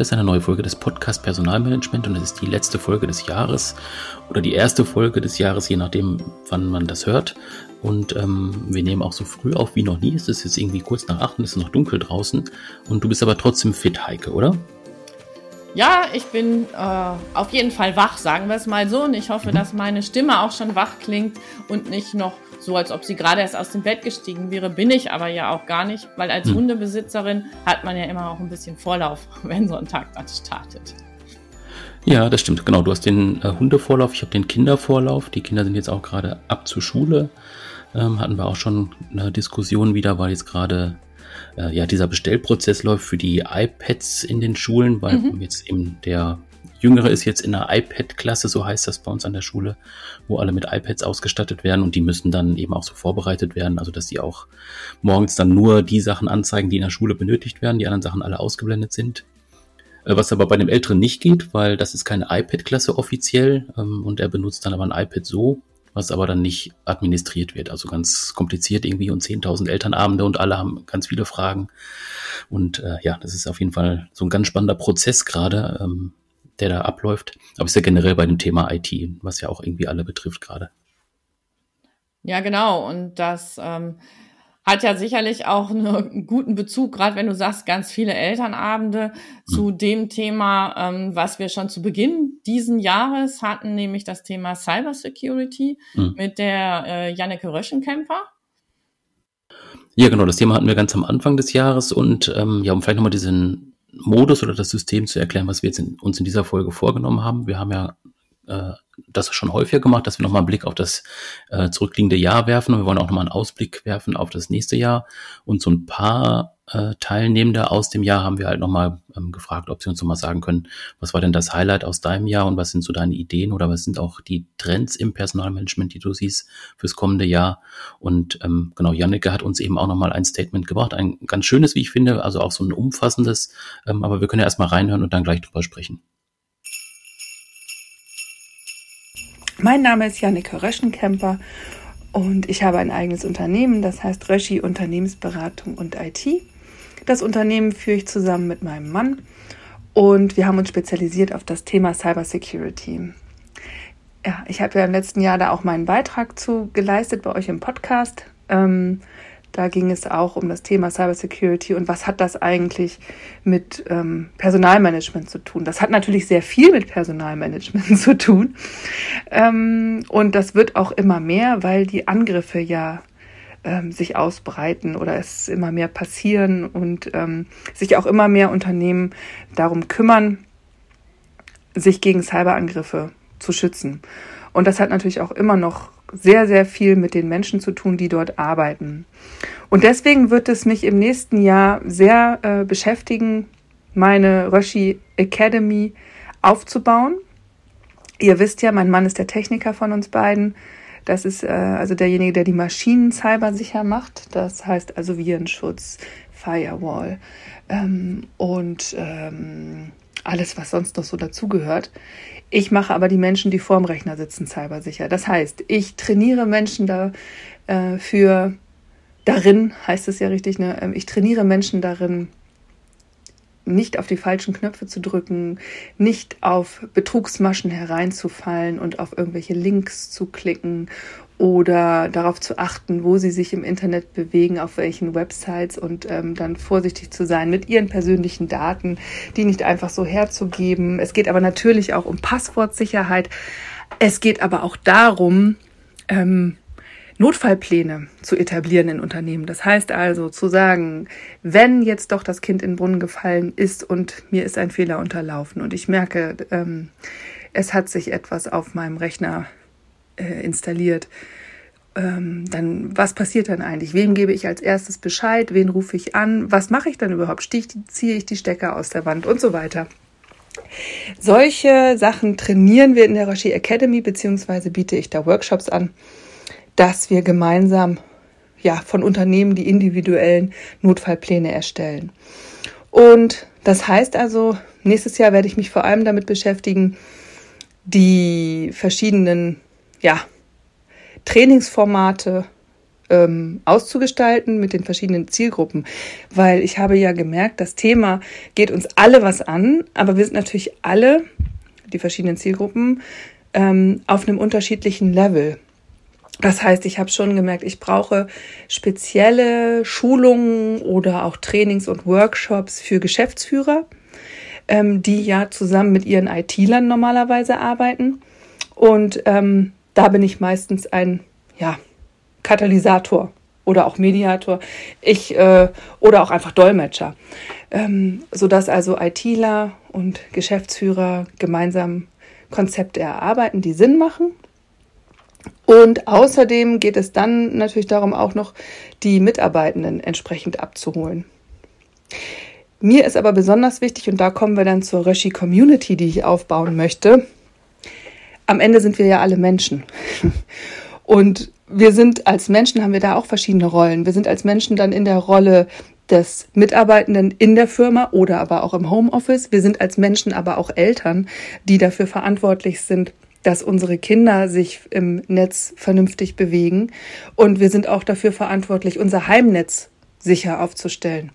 Das ist eine neue Folge des Podcast Personalmanagement und es ist die letzte Folge des Jahres oder die erste Folge des Jahres, je nachdem, wann man das hört. Und ähm, wir nehmen auch so früh auf wie noch nie. Es ist jetzt irgendwie kurz nach acht und es ist noch dunkel draußen. Und du bist aber trotzdem fit, Heike, oder? Ja, ich bin äh, auf jeden Fall wach, sagen wir es mal so. Und ich hoffe, mhm. dass meine Stimme auch schon wach klingt und nicht noch so, als ob sie gerade erst aus dem Bett gestiegen wäre. Bin ich aber ja auch gar nicht, weil als mhm. Hundebesitzerin hat man ja immer auch ein bisschen Vorlauf, wenn so ein Tag dann startet. Ja, das stimmt. Genau, du hast den äh, Hundevorlauf, ich habe den Kindervorlauf. Die Kinder sind jetzt auch gerade ab zur Schule. Ähm, hatten wir auch schon eine Diskussion wieder, weil jetzt gerade äh, ja, dieser Bestellprozess läuft für die iPads in den Schulen, weil mhm. jetzt eben der Jüngere ist jetzt in der iPad-Klasse, so heißt das bei uns an der Schule, wo alle mit iPads ausgestattet werden und die müssen dann eben auch so vorbereitet werden, also dass die auch morgens dann nur die Sachen anzeigen, die in der Schule benötigt werden, die anderen Sachen alle ausgeblendet sind. Äh, was aber bei dem Älteren nicht geht, weil das ist keine iPad-Klasse offiziell ähm, und er benutzt dann aber ein iPad so, was aber dann nicht administriert wird. Also ganz kompliziert irgendwie und 10.000 Elternabende und alle haben ganz viele Fragen. Und äh, ja, das ist auf jeden Fall so ein ganz spannender Prozess gerade, ähm, der da abläuft. Aber ist ja generell bei dem Thema IT, was ja auch irgendwie alle betrifft gerade. Ja, genau. Und das ähm, hat ja sicherlich auch einen guten Bezug, gerade wenn du sagst, ganz viele Elternabende mhm. zu dem Thema, ähm, was wir schon zu Beginn diesen Jahres hatten, nämlich das Thema Cybersecurity mhm. mit der äh, Janneke Röschenkemper. Ja, genau, das Thema hatten wir ganz am Anfang des Jahres und ähm, ja, um vielleicht nochmal diesen Modus oder das System zu erklären, was wir jetzt in, uns in dieser Folge vorgenommen haben. Wir haben ja äh, das schon häufiger gemacht, dass wir nochmal einen Blick auf das äh, zurückliegende Jahr werfen. Und wir wollen auch nochmal einen Ausblick werfen auf das nächste Jahr. Und so ein paar äh, Teilnehmende aus dem Jahr haben wir halt nochmal ähm, gefragt, ob sie uns nochmal sagen können, was war denn das Highlight aus deinem Jahr und was sind so deine Ideen oder was sind auch die Trends im Personalmanagement, die du siehst fürs kommende Jahr. Und ähm, genau, Janneke hat uns eben auch nochmal ein Statement gebracht, ein ganz schönes, wie ich finde, also auch so ein umfassendes, ähm, aber wir können ja erstmal reinhören und dann gleich drüber sprechen. Mein Name ist Janneke Röschenkemper und ich habe ein eigenes Unternehmen, das heißt Röschi Unternehmensberatung und IT. Das Unternehmen führe ich zusammen mit meinem Mann und wir haben uns spezialisiert auf das Thema Cybersecurity. Ja, ich habe ja im letzten Jahr da auch meinen Beitrag zu geleistet bei euch im Podcast. Ähm, da ging es auch um das Thema Cybersecurity und was hat das eigentlich mit ähm, Personalmanagement zu tun. Das hat natürlich sehr viel mit Personalmanagement zu tun. Ähm, und das wird auch immer mehr, weil die Angriffe ja ähm, sich ausbreiten oder es immer mehr passieren und ähm, sich auch immer mehr Unternehmen darum kümmern, sich gegen Cyberangriffe zu schützen. Und das hat natürlich auch immer noch sehr, sehr viel mit den Menschen zu tun, die dort arbeiten. Und deswegen wird es mich im nächsten Jahr sehr äh, beschäftigen, meine Röschi Academy aufzubauen. Ihr wisst ja, mein Mann ist der Techniker von uns beiden. Das ist äh, also derjenige, der die Maschinen cybersicher macht. Das heißt also Virenschutz, Firewall ähm, und ähm, alles, was sonst noch so dazugehört. Ich mache aber die Menschen, die vorm Rechner sitzen, cybersicher. Das heißt, ich trainiere Menschen da äh, darin, heißt es ja richtig, ne? Ähm, ich trainiere Menschen darin, nicht auf die falschen Knöpfe zu drücken, nicht auf Betrugsmaschen hereinzufallen und auf irgendwelche Links zu klicken oder darauf zu achten, wo sie sich im Internet bewegen, auf welchen Websites und ähm, dann vorsichtig zu sein mit ihren persönlichen Daten, die nicht einfach so herzugeben. Es geht aber natürlich auch um Passwortsicherheit. Es geht aber auch darum, ähm, Notfallpläne zu etablieren in Unternehmen. Das heißt also zu sagen, wenn jetzt doch das Kind in den Brunnen gefallen ist und mir ist ein Fehler unterlaufen und ich merke, ähm, es hat sich etwas auf meinem Rechner äh, installiert, ähm, dann was passiert dann eigentlich? Wem gebe ich als erstes Bescheid? Wen rufe ich an? Was mache ich dann überhaupt? Stich, ziehe ich die Stecker aus der Wand und so weiter? Solche Sachen trainieren wir in der Rocher Academy, beziehungsweise biete ich da Workshops an dass wir gemeinsam ja, von Unternehmen die individuellen Notfallpläne erstellen. Und das heißt also, nächstes Jahr werde ich mich vor allem damit beschäftigen, die verschiedenen ja, Trainingsformate ähm, auszugestalten mit den verschiedenen Zielgruppen, weil ich habe ja gemerkt, das Thema geht uns alle was an, aber wir sind natürlich alle, die verschiedenen Zielgruppen, ähm, auf einem unterschiedlichen Level. Das heißt, ich habe schon gemerkt, ich brauche spezielle Schulungen oder auch Trainings und Workshops für Geschäftsführer, ähm, die ja zusammen mit ihren IT-Lern normalerweise arbeiten. Und ähm, da bin ich meistens ein ja, Katalysator oder auch Mediator, ich äh, oder auch einfach Dolmetscher, ähm, sodass also ITler und Geschäftsführer gemeinsam Konzepte erarbeiten, die Sinn machen und außerdem geht es dann natürlich darum, auch noch die Mitarbeitenden entsprechend abzuholen. Mir ist aber besonders wichtig, und da kommen wir dann zur Röschi Community, die ich aufbauen möchte. Am Ende sind wir ja alle Menschen. Und wir sind als Menschen, haben wir da auch verschiedene Rollen. Wir sind als Menschen dann in der Rolle des Mitarbeitenden in der Firma oder aber auch im Homeoffice. Wir sind als Menschen aber auch Eltern, die dafür verantwortlich sind, dass unsere Kinder sich im Netz vernünftig bewegen. Und wir sind auch dafür verantwortlich, unser Heimnetz sicher aufzustellen.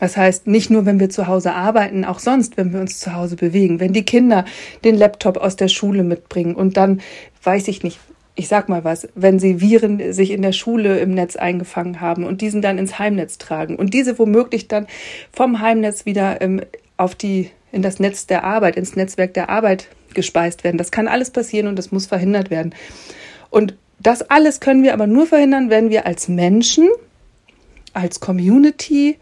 Das heißt, nicht nur, wenn wir zu Hause arbeiten, auch sonst, wenn wir uns zu Hause bewegen. Wenn die Kinder den Laptop aus der Schule mitbringen und dann, weiß ich nicht, ich sag mal was, wenn sie Viren sich in der Schule im Netz eingefangen haben und diesen dann ins Heimnetz tragen und diese womöglich dann vom Heimnetz wieder ähm, auf die, in das Netz der Arbeit, ins Netzwerk der Arbeit gespeist werden. Das kann alles passieren und das muss verhindert werden. Und das alles können wir aber nur verhindern, wenn wir als Menschen, als Community,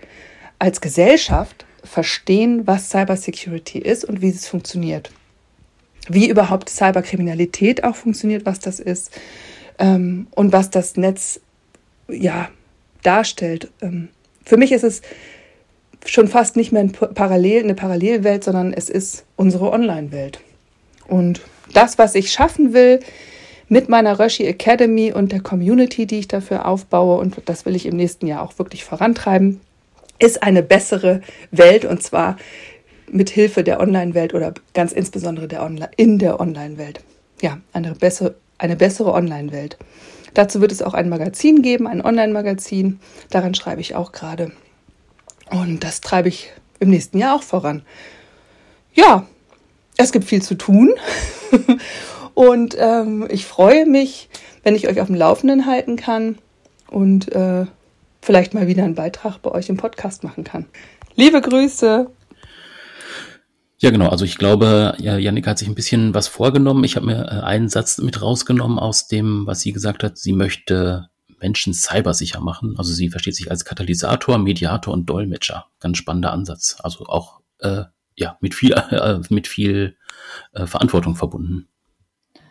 als Gesellschaft verstehen, was Cybersecurity ist und wie es funktioniert. Wie überhaupt Cyberkriminalität auch funktioniert, was das ist ähm, und was das Netz ja darstellt. Ähm, für mich ist es schon fast nicht mehr ein Parallel, eine Parallelwelt, sondern es ist unsere Online-Welt. Und das, was ich schaffen will mit meiner Röschi Academy und der Community, die ich dafür aufbaue, und das will ich im nächsten Jahr auch wirklich vorantreiben, ist eine bessere Welt und zwar mit Hilfe der Online-Welt oder ganz insbesondere der Online in der Online-Welt. Ja, eine bessere, eine bessere Online-Welt. Dazu wird es auch ein Magazin geben, ein Online-Magazin. Daran schreibe ich auch gerade. Und das treibe ich im nächsten Jahr auch voran. Ja, es gibt viel zu tun. und ähm, ich freue mich, wenn ich euch auf dem Laufenden halten kann und äh, vielleicht mal wieder einen Beitrag bei euch im Podcast machen kann. Liebe Grüße. Ja, genau. Also ich glaube, ja, Janik hat sich ein bisschen was vorgenommen. Ich habe mir äh, einen Satz mit rausgenommen aus dem, was sie gesagt hat. Sie möchte Menschen cybersicher machen. Also sie versteht sich als Katalysator, Mediator und Dolmetscher. Ganz spannender Ansatz. Also auch äh, ja, mit viel, äh, mit viel äh, Verantwortung verbunden.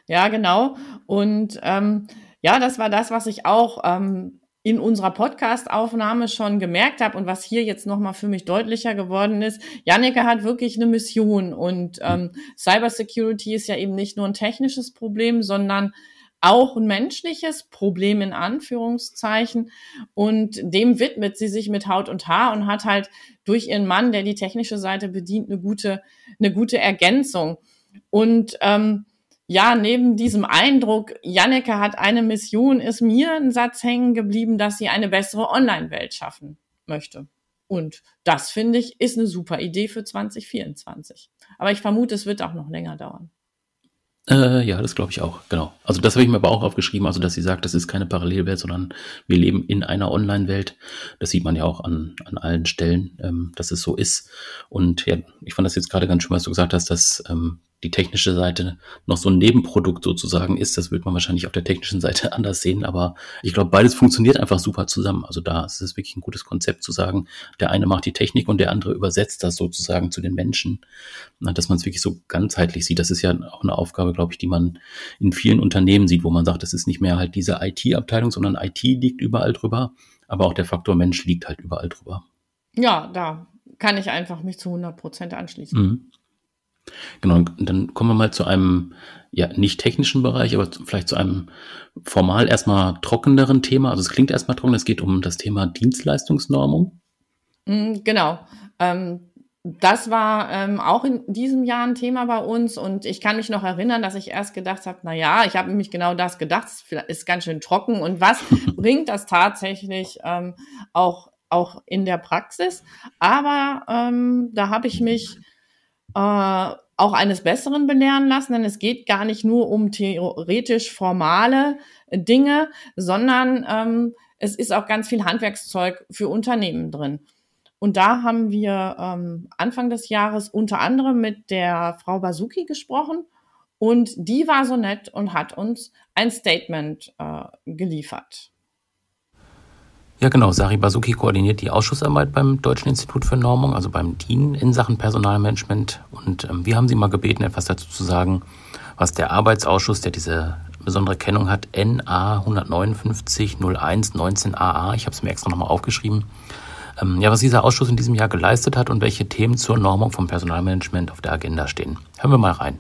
Ja, genau. Und ähm, ja, das war das, was ich auch ähm, in unserer Podcast-Aufnahme schon gemerkt habe und was hier jetzt nochmal für mich deutlicher geworden ist. Janneke hat wirklich eine Mission und ähm, Cybersecurity ist ja eben nicht nur ein technisches Problem, sondern auch ein menschliches Problem in Anführungszeichen und dem widmet sie sich mit Haut und Haar und hat halt durch ihren Mann, der die technische Seite bedient, eine gute, eine gute Ergänzung. Und ähm, ja, neben diesem Eindruck, Janneke hat eine Mission, ist mir ein Satz hängen geblieben, dass sie eine bessere Online-Welt schaffen möchte. Und das finde ich ist eine super Idee für 2024. Aber ich vermute, es wird auch noch länger dauern. Äh, ja, das glaube ich auch, genau. Also das habe ich mir aber auch aufgeschrieben, also dass sie sagt, das ist keine Parallelwelt, sondern wir leben in einer Online-Welt. Das sieht man ja auch an, an allen Stellen, ähm, dass es so ist. Und ja, ich fand das jetzt gerade ganz schön, was du gesagt hast, dass ähm, die technische Seite noch so ein Nebenprodukt sozusagen ist. Das wird man wahrscheinlich auf der technischen Seite anders sehen, aber ich glaube, beides funktioniert einfach super zusammen. Also da ist es wirklich ein gutes Konzept zu sagen, der eine macht die Technik und der andere übersetzt das sozusagen zu den Menschen, dass man es wirklich so ganzheitlich sieht. Das ist ja auch eine Aufgabe, glaube ich, die man in vielen Unternehmen sieht, wo man sagt, das ist nicht mehr halt diese IT-Abteilung, sondern IT liegt überall drüber, aber auch der Faktor Mensch liegt halt überall drüber. Ja, da kann ich einfach mich zu 100 Prozent anschließen. Mhm. Genau, und dann kommen wir mal zu einem, ja, nicht technischen Bereich, aber vielleicht zu einem formal erstmal trockeneren Thema. Also es klingt erstmal trocken, es geht um das Thema Dienstleistungsnormung. Mm, genau. Ähm, das war ähm, auch in diesem Jahr ein Thema bei uns und ich kann mich noch erinnern, dass ich erst gedacht habe, na ja, ich habe nämlich genau das gedacht, es ist ganz schön trocken und was bringt das tatsächlich ähm, auch auch in der Praxis? Aber ähm, da habe ich mich äh, auch eines Besseren belehren lassen, denn es geht gar nicht nur um theoretisch formale Dinge, sondern ähm, es ist auch ganz viel Handwerkszeug für Unternehmen drin. Und da haben wir ähm, Anfang des Jahres unter anderem mit der Frau Basuki gesprochen. Und die war so nett und hat uns ein Statement äh, geliefert. Ja, genau. Sari Basuki koordiniert die Ausschussarbeit beim Deutschen Institut für Normung, also beim DIN in Sachen Personalmanagement. Und ähm, wir haben sie mal gebeten, etwas dazu zu sagen, was der Arbeitsausschuss, der diese besondere Kennung hat, NA 159 01 19 AA, ich habe es mir extra nochmal aufgeschrieben, ja, was dieser Ausschuss in diesem Jahr geleistet hat und welche Themen zur Normung vom Personalmanagement auf der Agenda stehen. Hören wir mal rein.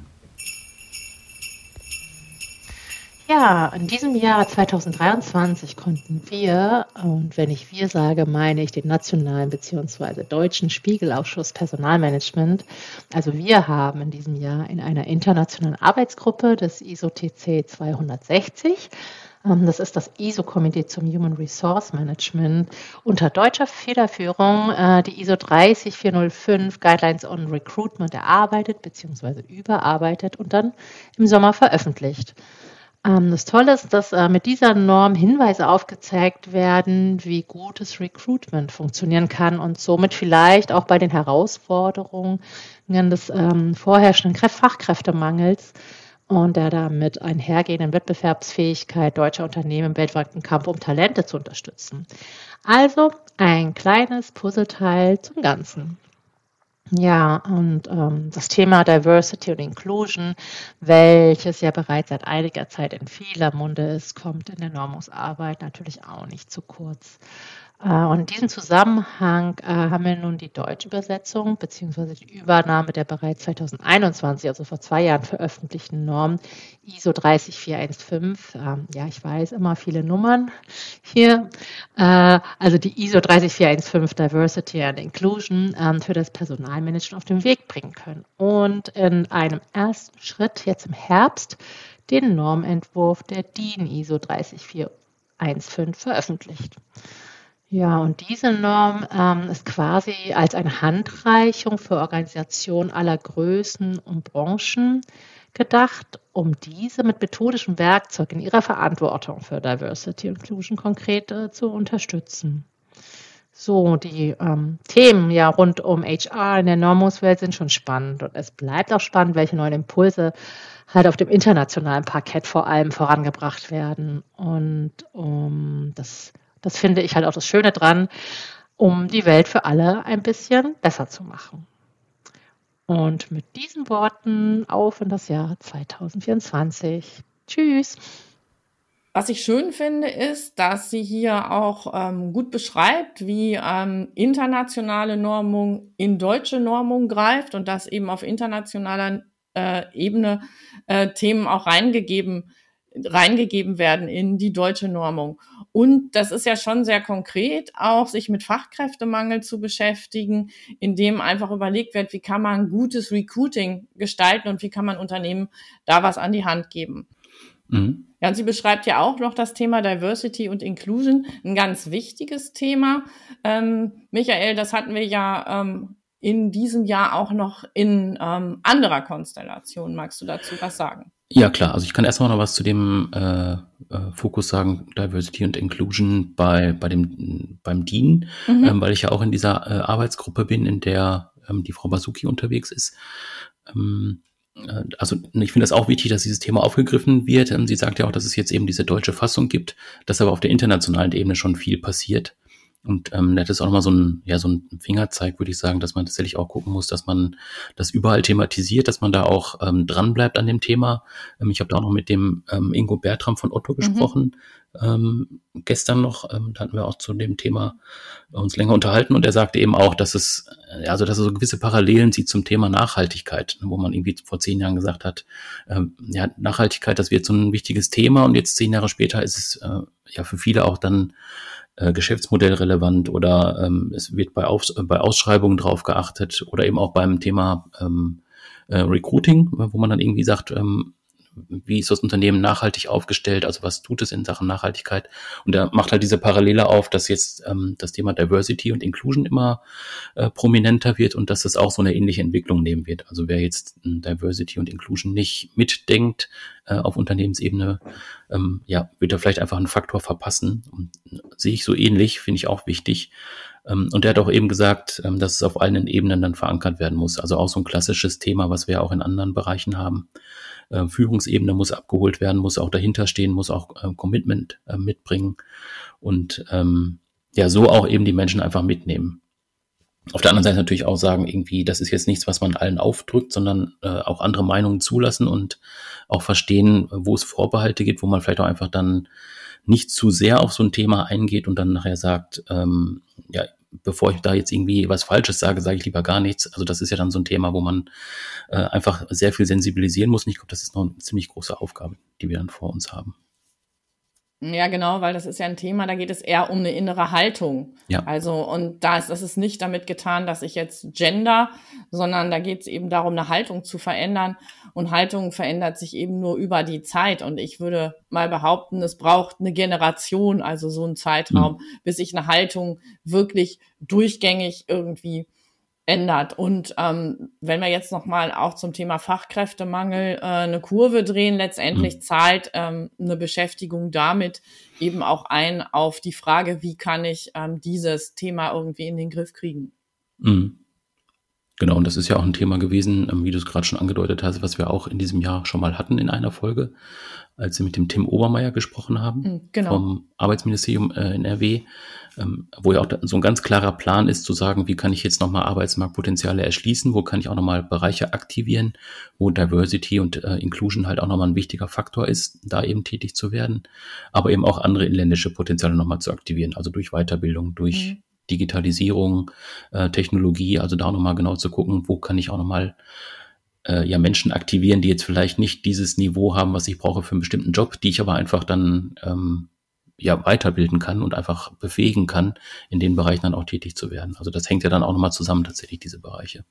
Ja, in diesem Jahr 2023 konnten wir, und wenn ich wir sage, meine ich den nationalen bzw. deutschen Spiegelausschuss Personalmanagement. Also wir haben in diesem Jahr in einer internationalen Arbeitsgruppe des ISO-TC 260 ähm, das ist das ISO-Komitee zum Human Resource Management unter deutscher Federführung äh, die ISO 30405 Guidelines on Recruitment erarbeitet bzw. überarbeitet und dann im Sommer veröffentlicht. Ähm, das Tolle ist, dass äh, mit dieser Norm Hinweise aufgezeigt werden, wie gutes Recruitment funktionieren kann und somit vielleicht auch bei den Herausforderungen des ähm, vorherrschenden Fachkräftemangels und der damit einhergehenden Wettbewerbsfähigkeit deutscher Unternehmen im weltweiten Kampf um Talente zu unterstützen. Also ein kleines Puzzleteil zum Ganzen. Ja, und ähm, das Thema Diversity und Inclusion, welches ja bereits seit einiger Zeit in vieler Munde ist, kommt in der Normungsarbeit natürlich auch nicht zu kurz. Äh, und in diesem Zusammenhang äh, haben wir nun die deutsche Übersetzung beziehungsweise die Übernahme der bereits 2021, also vor zwei Jahren veröffentlichten Norm ISO 30415. Ähm, ja, ich weiß immer viele Nummern hier. Äh, also die ISO 30415 Diversity and Inclusion ähm, für das Personalmanagement auf den Weg bringen können. Und in einem ersten Schritt jetzt im Herbst den Normentwurf der DIN ISO 30415 veröffentlicht. Ja, und diese Norm ähm, ist quasi als eine Handreichung für Organisationen aller Größen und Branchen gedacht, um diese mit methodischen Werkzeugen in ihrer Verantwortung für Diversity und Inclusion konkret äh, zu unterstützen. So, die ähm, Themen ja rund um HR in der Normungswelt sind schon spannend und es bleibt auch spannend, welche neuen Impulse halt auf dem internationalen Parkett vor allem vorangebracht werden. Und um das das finde ich halt auch das Schöne dran, um die Welt für alle ein bisschen besser zu machen. Und mit diesen Worten auf in das Jahr 2024. Tschüss. Was ich schön finde, ist, dass sie hier auch ähm, gut beschreibt, wie ähm, internationale Normung in deutsche Normung greift und dass eben auf internationaler äh, Ebene äh, Themen auch reingegeben reingegeben werden in die deutsche Normung. Und das ist ja schon sehr konkret, auch sich mit Fachkräftemangel zu beschäftigen, indem einfach überlegt wird, wie kann man gutes Recruiting gestalten und wie kann man Unternehmen da was an die Hand geben. Mhm. Ja, und sie beschreibt ja auch noch das Thema Diversity und Inclusion, ein ganz wichtiges Thema. Ähm, Michael, das hatten wir ja ähm, in diesem Jahr auch noch in ähm, anderer Konstellation. Magst du dazu was sagen? Ja, klar. Also ich kann erstmal noch was zu dem äh, äh, Fokus sagen, Diversity und Inclusion bei, bei dem, beim DIN, mhm. ähm, weil ich ja auch in dieser äh, Arbeitsgruppe bin, in der ähm, die Frau Basuki unterwegs ist. Ähm, äh, also ich finde es auch wichtig, dass dieses Thema aufgegriffen wird. Ähm, sie sagt ja auch, dass es jetzt eben diese deutsche Fassung gibt, dass aber auf der internationalen Ebene schon viel passiert. Und ähm, das ist auch nochmal so ein, ja, so ein Fingerzeig, würde ich sagen, dass man tatsächlich auch gucken muss, dass man das überall thematisiert, dass man da auch ähm, dran bleibt an dem Thema. Ähm, ich habe da auch noch mit dem ähm, Ingo Bertram von Otto mhm. gesprochen, mhm. ähm, gestern noch, ähm, da hatten wir auch zu dem Thema uns länger unterhalten und er sagte eben auch, dass es, äh, also dass er so gewisse Parallelen sieht zum Thema Nachhaltigkeit, wo man irgendwie vor zehn Jahren gesagt hat, ähm, ja, Nachhaltigkeit, das wird so ein wichtiges Thema und jetzt zehn Jahre später ist es äh, ja für viele auch dann äh, Geschäftsmodell relevant oder ähm, es wird bei, Auf bei Ausschreibungen drauf geachtet oder eben auch beim Thema ähm, äh, Recruiting, wo man dann irgendwie sagt, ähm, wie ist das Unternehmen nachhaltig aufgestellt, also was tut es in Sachen Nachhaltigkeit. Und er macht halt diese Parallele auf, dass jetzt ähm, das Thema Diversity und Inclusion immer äh, prominenter wird und dass es auch so eine ähnliche Entwicklung nehmen wird. Also wer jetzt äh, Diversity und Inclusion nicht mitdenkt äh, auf Unternehmensebene, ähm, ja, wird er vielleicht einfach einen Faktor verpassen. Und, sehe ich so ähnlich, finde ich auch wichtig. Ähm, und er hat auch eben gesagt, ähm, dass es auf allen Ebenen dann verankert werden muss. Also auch so ein klassisches Thema, was wir auch in anderen Bereichen haben äh, Führungsebene muss abgeholt werden, muss auch dahinter stehen, muss auch äh, Commitment äh, mitbringen und ähm, ja, so auch eben die Menschen einfach mitnehmen. Auf der anderen Seite natürlich auch sagen, irgendwie, das ist jetzt nichts, was man allen aufdrückt, sondern äh, auch andere Meinungen zulassen und auch verstehen, wo es Vorbehalte gibt, wo man vielleicht auch einfach dann nicht zu sehr auf so ein Thema eingeht und dann nachher sagt, ähm, ja, bevor ich da jetzt irgendwie was Falsches sage, sage ich lieber gar nichts. Also das ist ja dann so ein Thema, wo man äh, einfach sehr viel sensibilisieren muss. Und ich glaube, das ist noch eine ziemlich große Aufgabe, die wir dann vor uns haben. Ja, genau, weil das ist ja ein Thema, da geht es eher um eine innere Haltung. Ja. Also, und da ist, das ist nicht damit getan, dass ich jetzt gender, sondern da geht es eben darum, eine Haltung zu verändern. Und Haltung verändert sich eben nur über die Zeit. Und ich würde mal behaupten, es braucht eine Generation, also so einen Zeitraum, mhm. bis sich eine Haltung wirklich durchgängig irgendwie ändert. Und ähm, wenn wir jetzt nochmal auch zum Thema Fachkräftemangel äh, eine Kurve drehen, letztendlich mhm. zahlt ähm, eine Beschäftigung damit eben auch ein auf die Frage, wie kann ich ähm, dieses Thema irgendwie in den Griff kriegen. Mhm. Genau, und das ist ja auch ein Thema gewesen, ähm, wie du es gerade schon angedeutet hast, was wir auch in diesem Jahr schon mal hatten in einer Folge, als wir mit dem Tim Obermeier gesprochen haben mhm, genau. vom Arbeitsministerium äh, in RW, ähm, wo ja auch so ein ganz klarer Plan ist zu sagen, wie kann ich jetzt nochmal Arbeitsmarktpotenziale erschließen, wo kann ich auch nochmal Bereiche aktivieren, wo Diversity und äh, Inclusion halt auch nochmal ein wichtiger Faktor ist, da eben tätig zu werden, aber eben auch andere inländische Potenziale nochmal zu aktivieren, also durch Weiterbildung, durch mhm Digitalisierung, äh, Technologie, also da nochmal genau zu gucken, wo kann ich auch nochmal äh, ja, Menschen aktivieren, die jetzt vielleicht nicht dieses Niveau haben, was ich brauche für einen bestimmten Job, die ich aber einfach dann ähm, ja weiterbilden kann und einfach befähigen kann, in den Bereichen dann auch tätig zu werden. Also das hängt ja dann auch nochmal zusammen tatsächlich, diese Bereiche.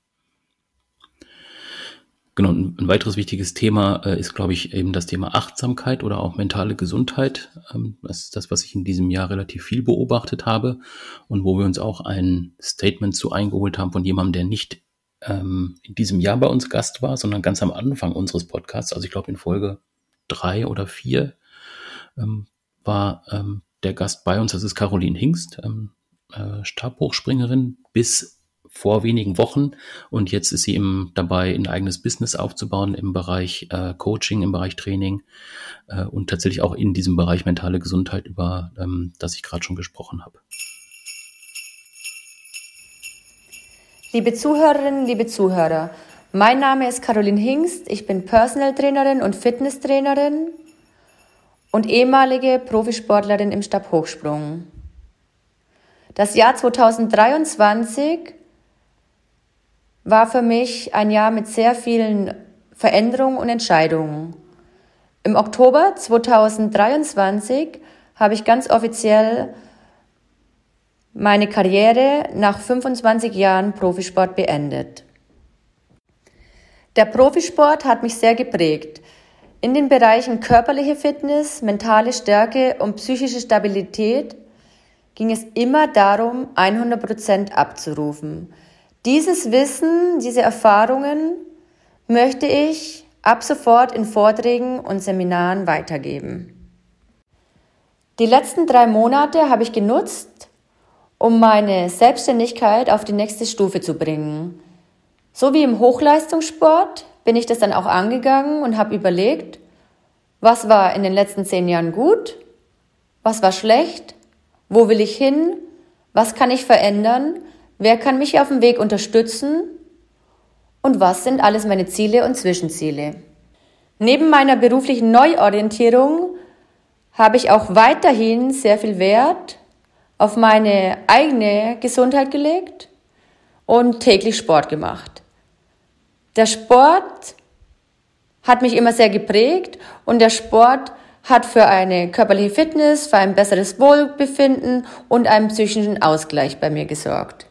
Genau, ein, weiteres wichtiges Thema äh, ist, glaube ich, eben das Thema Achtsamkeit oder auch mentale Gesundheit. Ähm, das ist das, was ich in diesem Jahr relativ viel beobachtet habe und wo wir uns auch ein Statement zu eingeholt haben von jemandem, der nicht ähm, in diesem Jahr bei uns Gast war, sondern ganz am Anfang unseres Podcasts, also ich glaube in Folge drei oder vier, ähm, war der Gast bei uns. Das ist Caroline Hingst, äh, Stabhochspringerin bis vor wenigen Wochen und jetzt ist sie eben dabei, ein eigenes Business aufzubauen im Bereich äh, Coaching, im Bereich Training äh, und tatsächlich auch in diesem Bereich mentale Gesundheit, über ähm, das ich gerade schon gesprochen habe. Liebe Zuhörerinnen, liebe Zuhörer, mein Name ist Caroline Hingst, ich bin Personal Trainerin und Fitnesstrainerin und ehemalige Profisportlerin im Stabhochsprung. Das Jahr 2023 war für mich ein Jahr mit sehr vielen Veränderungen und Entscheidungen. Im Oktober 2023 habe ich ganz offiziell meine Karriere nach 25 Jahren Profisport beendet. Der Profisport hat mich sehr geprägt. In den Bereichen körperliche Fitness, mentale Stärke und psychische Stabilität ging es immer darum, 100 Prozent abzurufen. Dieses Wissen, diese Erfahrungen möchte ich ab sofort in Vorträgen und Seminaren weitergeben. Die letzten drei Monate habe ich genutzt, um meine Selbstständigkeit auf die nächste Stufe zu bringen. So wie im Hochleistungssport bin ich das dann auch angegangen und habe überlegt, was war in den letzten zehn Jahren gut, was war schlecht, wo will ich hin, was kann ich verändern Wer kann mich auf dem Weg unterstützen? Und was sind alles meine Ziele und Zwischenziele? Neben meiner beruflichen Neuorientierung habe ich auch weiterhin sehr viel Wert auf meine eigene Gesundheit gelegt und täglich Sport gemacht. Der Sport hat mich immer sehr geprägt und der Sport hat für eine körperliche Fitness, für ein besseres Wohlbefinden und einen psychischen Ausgleich bei mir gesorgt.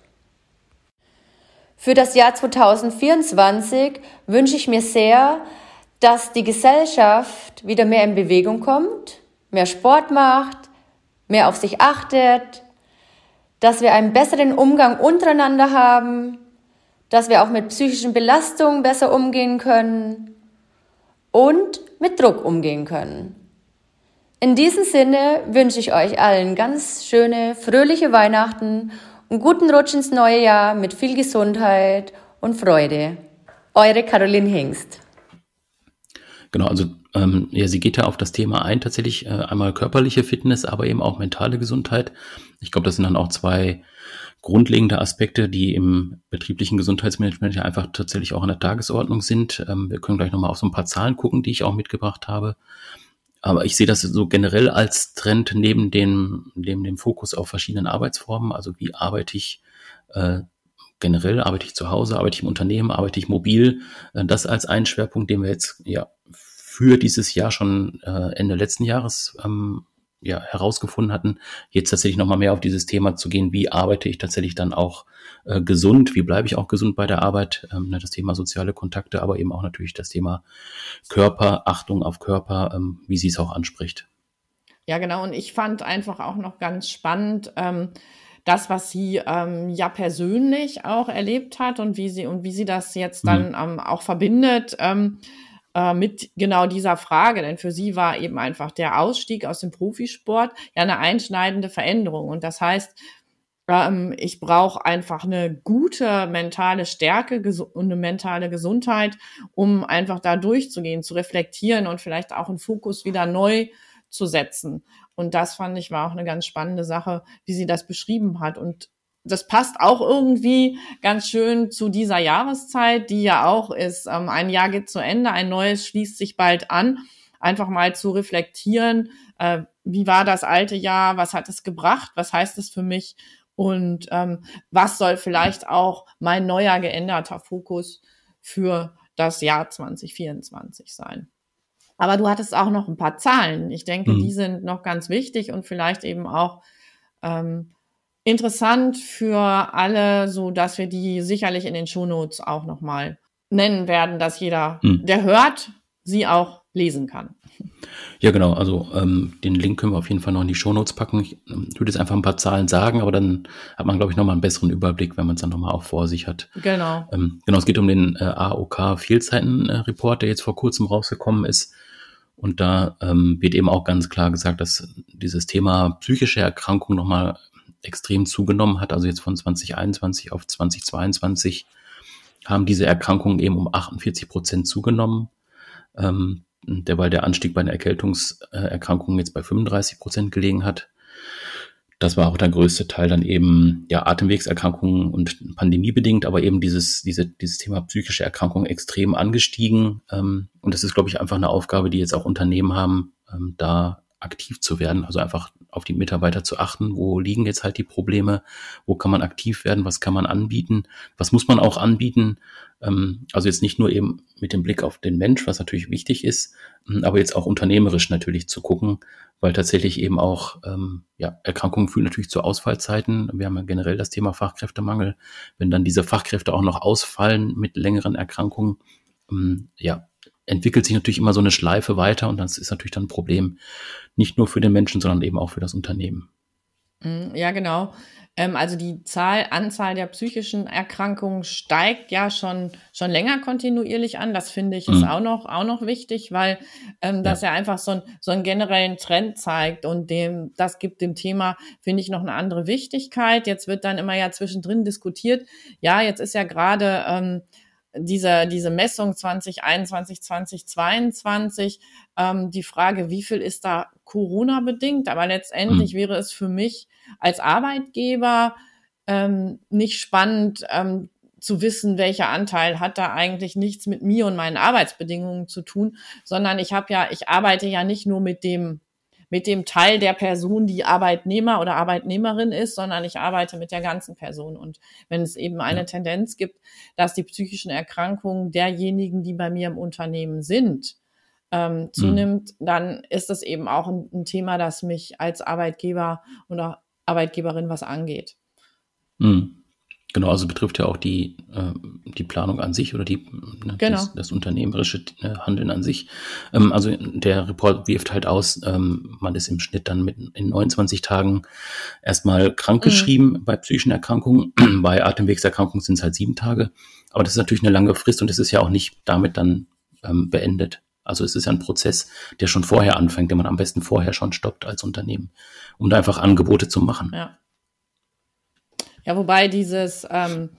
Für das Jahr 2024 wünsche ich mir sehr, dass die Gesellschaft wieder mehr in Bewegung kommt, mehr Sport macht, mehr auf sich achtet, dass wir einen besseren Umgang untereinander haben, dass wir auch mit psychischen Belastungen besser umgehen können und mit Druck umgehen können. In diesem Sinne wünsche ich euch allen ganz schöne, fröhliche Weihnachten und guten Rutsch ins neue Jahr mit viel Gesundheit und Freude. Eure Caroline Hingst. Genau, also ähm, ja, sie geht ja auf das Thema ein, tatsächlich äh, einmal körperliche Fitness, aber eben auch mentale Gesundheit. Ich glaube, das sind dann auch zwei grundlegende Aspekte, die im betrieblichen Gesundheitsmanagement ja einfach tatsächlich auch an der Tagesordnung sind. Ähm, wir können gleich nochmal auf so ein paar Zahlen gucken, die ich auch mitgebracht habe. Aber ich sehe das so generell als Trend neben dem, neben dem Fokus auf verschiedenen Arbeitsformen. Also wie arbeite ich äh, generell, arbeite ich zu Hause, arbeite ich im Unternehmen, arbeite ich mobil. Äh, das als einen Schwerpunkt, den wir jetzt ja für dieses Jahr schon äh, Ende letzten Jahres ähm, ja, herausgefunden hatten, jetzt tatsächlich nochmal mehr auf dieses Thema zu gehen, wie arbeite ich tatsächlich dann auch äh, gesund, wie bleibe ich auch gesund bei der Arbeit, ähm, ne, das Thema soziale Kontakte, aber eben auch natürlich das Thema Körper, Achtung auf Körper, ähm, wie sie es auch anspricht. Ja, genau. Und ich fand einfach auch noch ganz spannend, ähm, das, was sie ähm, ja persönlich auch erlebt hat und wie sie und wie sie das jetzt dann mhm. ähm, auch verbindet. Ähm, äh, mit genau dieser Frage, denn für sie war eben einfach der Ausstieg aus dem Profisport ja eine einschneidende Veränderung. Und das heißt, ähm, ich brauche einfach eine gute mentale Stärke und eine mentale Gesundheit, um einfach da durchzugehen, zu reflektieren und vielleicht auch einen Fokus wieder neu zu setzen. Und das fand ich war auch eine ganz spannende Sache, wie sie das beschrieben hat. Und das passt auch irgendwie ganz schön zu dieser Jahreszeit, die ja auch ist, ähm, ein Jahr geht zu Ende, ein neues schließt sich bald an. Einfach mal zu reflektieren, äh, wie war das alte Jahr, was hat es gebracht, was heißt es für mich und ähm, was soll vielleicht auch mein neuer geänderter Fokus für das Jahr 2024 sein. Aber du hattest auch noch ein paar Zahlen. Ich denke, mhm. die sind noch ganz wichtig und vielleicht eben auch ähm, interessant für alle, so dass wir die sicherlich in den Shownotes auch nochmal nennen werden, dass jeder, hm. der hört, sie auch lesen kann. Ja, genau. Also ähm, den Link können wir auf jeden Fall noch in die Shownotes packen. Ich ähm, würde jetzt einfach ein paar Zahlen sagen, aber dann hat man, glaube ich, nochmal einen besseren Überblick, wenn man es dann nochmal auch vor sich hat. Genau. Ähm, genau, es geht um den äh, AOK-Fehlzeiten-Report, der jetzt vor kurzem rausgekommen ist. Und da ähm, wird eben auch ganz klar gesagt, dass dieses Thema psychische Erkrankung nochmal extrem zugenommen hat. Also jetzt von 2021 auf 2022 haben diese Erkrankungen eben um 48 Prozent zugenommen. Ähm, derweil der Anstieg bei den Erkältungserkrankungen jetzt bei 35 Prozent gelegen hat. Das war auch der größte Teil dann eben ja Atemwegserkrankungen und pandemiebedingt, aber eben dieses diese, dieses Thema psychische Erkrankungen extrem angestiegen. Ähm, und das ist, glaube ich, einfach eine Aufgabe, die jetzt auch Unternehmen haben, ähm, da aktiv zu werden, also einfach auf die Mitarbeiter zu achten, wo liegen jetzt halt die Probleme, wo kann man aktiv werden, was kann man anbieten, was muss man auch anbieten. Ähm, also jetzt nicht nur eben mit dem Blick auf den Mensch, was natürlich wichtig ist, ähm, aber jetzt auch unternehmerisch natürlich zu gucken, weil tatsächlich eben auch ähm, ja, Erkrankungen führen natürlich zu Ausfallzeiten. Wir haben ja generell das Thema Fachkräftemangel. Wenn dann diese Fachkräfte auch noch ausfallen mit längeren Erkrankungen, ja, entwickelt sich natürlich immer so eine Schleife weiter und das ist natürlich dann ein Problem, nicht nur für den Menschen, sondern eben auch für das Unternehmen. Mm, ja, genau. Ähm, also die Zahl, Anzahl der psychischen Erkrankungen steigt ja schon, schon länger kontinuierlich an. Das finde ich ist mhm. auch noch, auch noch wichtig, weil ähm, das ja. ja einfach so, ein, so einen generellen Trend zeigt und dem, das gibt dem Thema, finde ich, noch eine andere Wichtigkeit. Jetzt wird dann immer ja zwischendrin diskutiert. Ja, jetzt ist ja gerade, ähm, diese, diese Messung 2021, 2022, ähm, die Frage, wie viel ist da Corona bedingt? Aber letztendlich mhm. wäre es für mich als Arbeitgeber ähm, nicht spannend ähm, zu wissen, welcher Anteil hat da eigentlich nichts mit mir und meinen Arbeitsbedingungen zu tun, sondern ich habe ja, ich arbeite ja nicht nur mit dem mit dem Teil der Person, die Arbeitnehmer oder Arbeitnehmerin ist, sondern ich arbeite mit der ganzen Person. Und wenn es eben eine Tendenz gibt, dass die psychischen Erkrankungen derjenigen, die bei mir im Unternehmen sind, ähm, mhm. zunimmt, mhm. dann ist das eben auch ein, ein, Thema, das mich als Arbeitgeber oder Arbeitgeberin was angeht. Mhm. Genau, also betrifft ja auch die, äh, die Planung an sich oder die, ne, genau. das, das, unternehmerische äh, Handeln an sich. Ähm, also der Report wirft halt aus, ähm, man ist im Schnitt dann mit in 29 Tagen erstmal krankgeschrieben mhm. bei psychischen Erkrankungen. bei Atemwegserkrankungen sind es halt sieben Tage. Aber das ist natürlich eine lange Frist und es ist ja auch nicht damit dann ähm, beendet. Also es ist ja ein Prozess, der schon vorher anfängt, den man am besten vorher schon stoppt als Unternehmen, um da einfach Angebote zu machen. Ja. Ja, wobei dieses, ähm,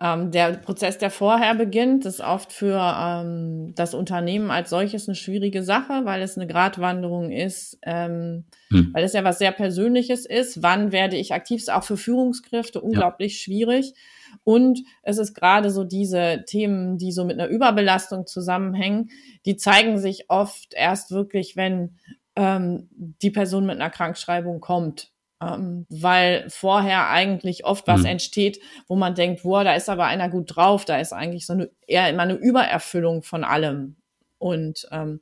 ähm, der Prozess, der vorher beginnt, ist oft für ähm, das Unternehmen als solches eine schwierige Sache, weil es eine Gratwanderung ist, ähm, hm. weil es ja was sehr Persönliches ist. Wann werde ich aktiv? Ist auch für Führungskräfte unglaublich ja. schwierig. Und es ist gerade so diese Themen, die so mit einer Überbelastung zusammenhängen, die zeigen sich oft erst wirklich, wenn ähm, die Person mit einer Krankschreibung kommt ähm, weil vorher eigentlich oft was mhm. entsteht, wo man denkt, boah, da ist aber einer gut drauf, da ist eigentlich so eine eher immer eine Übererfüllung von allem. Und ähm,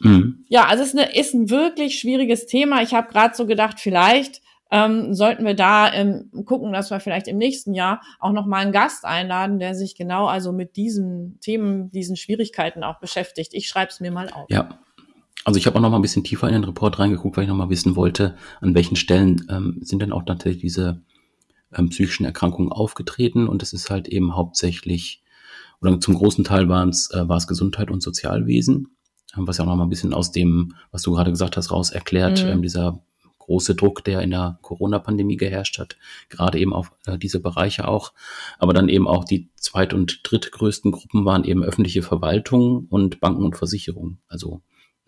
mhm. ja, also es ist, eine, ist ein wirklich schwieriges Thema. Ich habe gerade so gedacht, vielleicht ähm, sollten wir da ähm, gucken, dass wir vielleicht im nächsten Jahr auch noch mal einen Gast einladen, der sich genau also mit diesen Themen, diesen Schwierigkeiten auch beschäftigt. Ich schreibe es mir mal auf. Ja, also ich habe auch noch mal ein bisschen tiefer in den Report reingeguckt, weil ich noch mal wissen wollte, an welchen Stellen ähm, sind denn auch tatsächlich diese ähm, psychischen Erkrankungen aufgetreten. Und es ist halt eben hauptsächlich, oder zum großen Teil waren es, äh, war es Gesundheit und Sozialwesen, äh, was ja auch noch mal ein bisschen aus dem, was du gerade gesagt hast, raus erklärt, mhm. ähm, dieser große Druck, der in der Corona-Pandemie geherrscht hat, gerade eben auf äh, diese Bereiche auch. Aber dann eben auch die zweit- und drittgrößten Gruppen waren eben öffentliche Verwaltung und Banken und Versicherungen. Also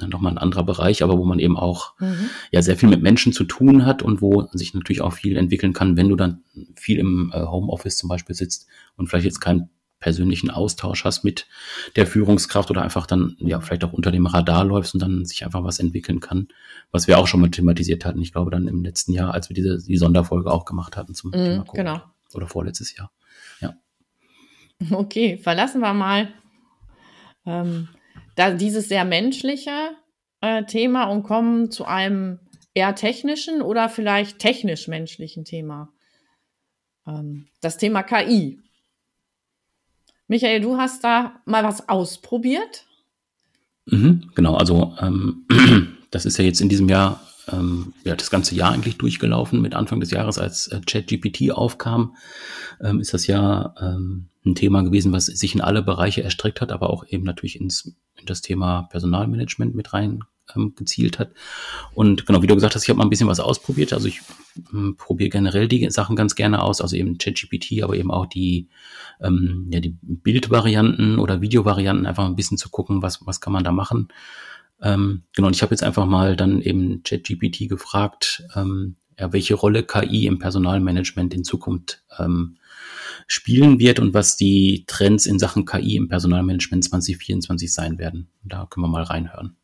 nochmal ein anderer Bereich, aber wo man eben auch mhm. ja sehr viel mit Menschen zu tun hat und wo sich natürlich auch viel entwickeln kann, wenn du dann viel im äh, Homeoffice zum Beispiel sitzt und vielleicht jetzt keinen persönlichen Austausch hast mit der Führungskraft oder einfach dann ja vielleicht auch unter dem Radar läufst und dann sich einfach was entwickeln kann, was wir auch schon mal thematisiert hatten. Ich glaube dann im letzten Jahr, als wir diese die Sonderfolge auch gemacht hatten zum mhm, Thema Covid. Genau. Oder vorletztes Jahr. Ja. Okay, verlassen wir mal ähm, da dieses sehr menschliche äh, Thema und kommen zu einem eher technischen oder vielleicht technisch-menschlichen Thema. Ähm, das Thema KI. Michael, du hast da mal was ausprobiert? Mhm, genau, also ähm, das ist ja jetzt in diesem Jahr ähm, ja, das ganze Jahr eigentlich durchgelaufen. Mit Anfang des Jahres, als äh, ChatGPT aufkam, ähm, ist das ja ähm, ein Thema gewesen, was sich in alle Bereiche erstreckt hat, aber auch eben natürlich ins, in das Thema Personalmanagement mit rein ähm, gezielt hat. Und genau, wie du gesagt hast, ich habe mal ein bisschen was ausprobiert. Also ich ähm, probiere generell die Sachen ganz gerne aus, also eben ChatGPT, aber eben auch die, ähm, ja, die Bildvarianten oder Videovarianten, einfach ein bisschen zu gucken, was, was kann man da machen. Ähm, genau, und ich habe jetzt einfach mal dann eben ChatGPT gefragt, ähm, ja, welche Rolle KI im Personalmanagement in Zukunft ähm, spielen wird und was die Trends in Sachen KI im Personalmanagement 2024 sein werden. Da können wir mal reinhören.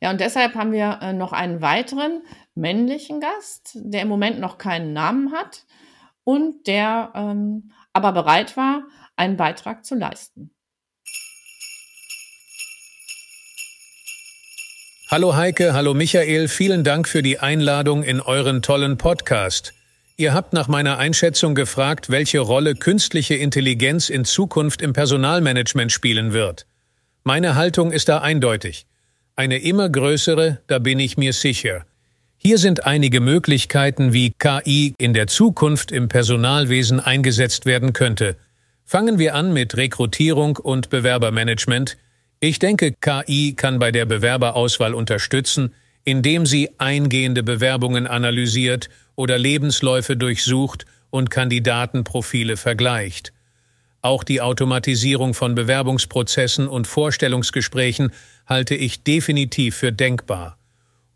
Ja, und deshalb haben wir äh, noch einen weiteren männlichen Gast, der im Moment noch keinen Namen hat und der ähm, aber bereit war, einen Beitrag zu leisten. Hallo Heike, hallo Michael, vielen Dank für die Einladung in euren tollen Podcast. Ihr habt nach meiner Einschätzung gefragt, welche Rolle künstliche Intelligenz in Zukunft im Personalmanagement spielen wird. Meine Haltung ist da eindeutig. Eine immer größere, da bin ich mir sicher. Hier sind einige Möglichkeiten, wie KI in der Zukunft im Personalwesen eingesetzt werden könnte. Fangen wir an mit Rekrutierung und Bewerbermanagement, ich denke, KI kann bei der Bewerberauswahl unterstützen, indem sie eingehende Bewerbungen analysiert oder Lebensläufe durchsucht und Kandidatenprofile vergleicht. Auch die Automatisierung von Bewerbungsprozessen und Vorstellungsgesprächen halte ich definitiv für denkbar.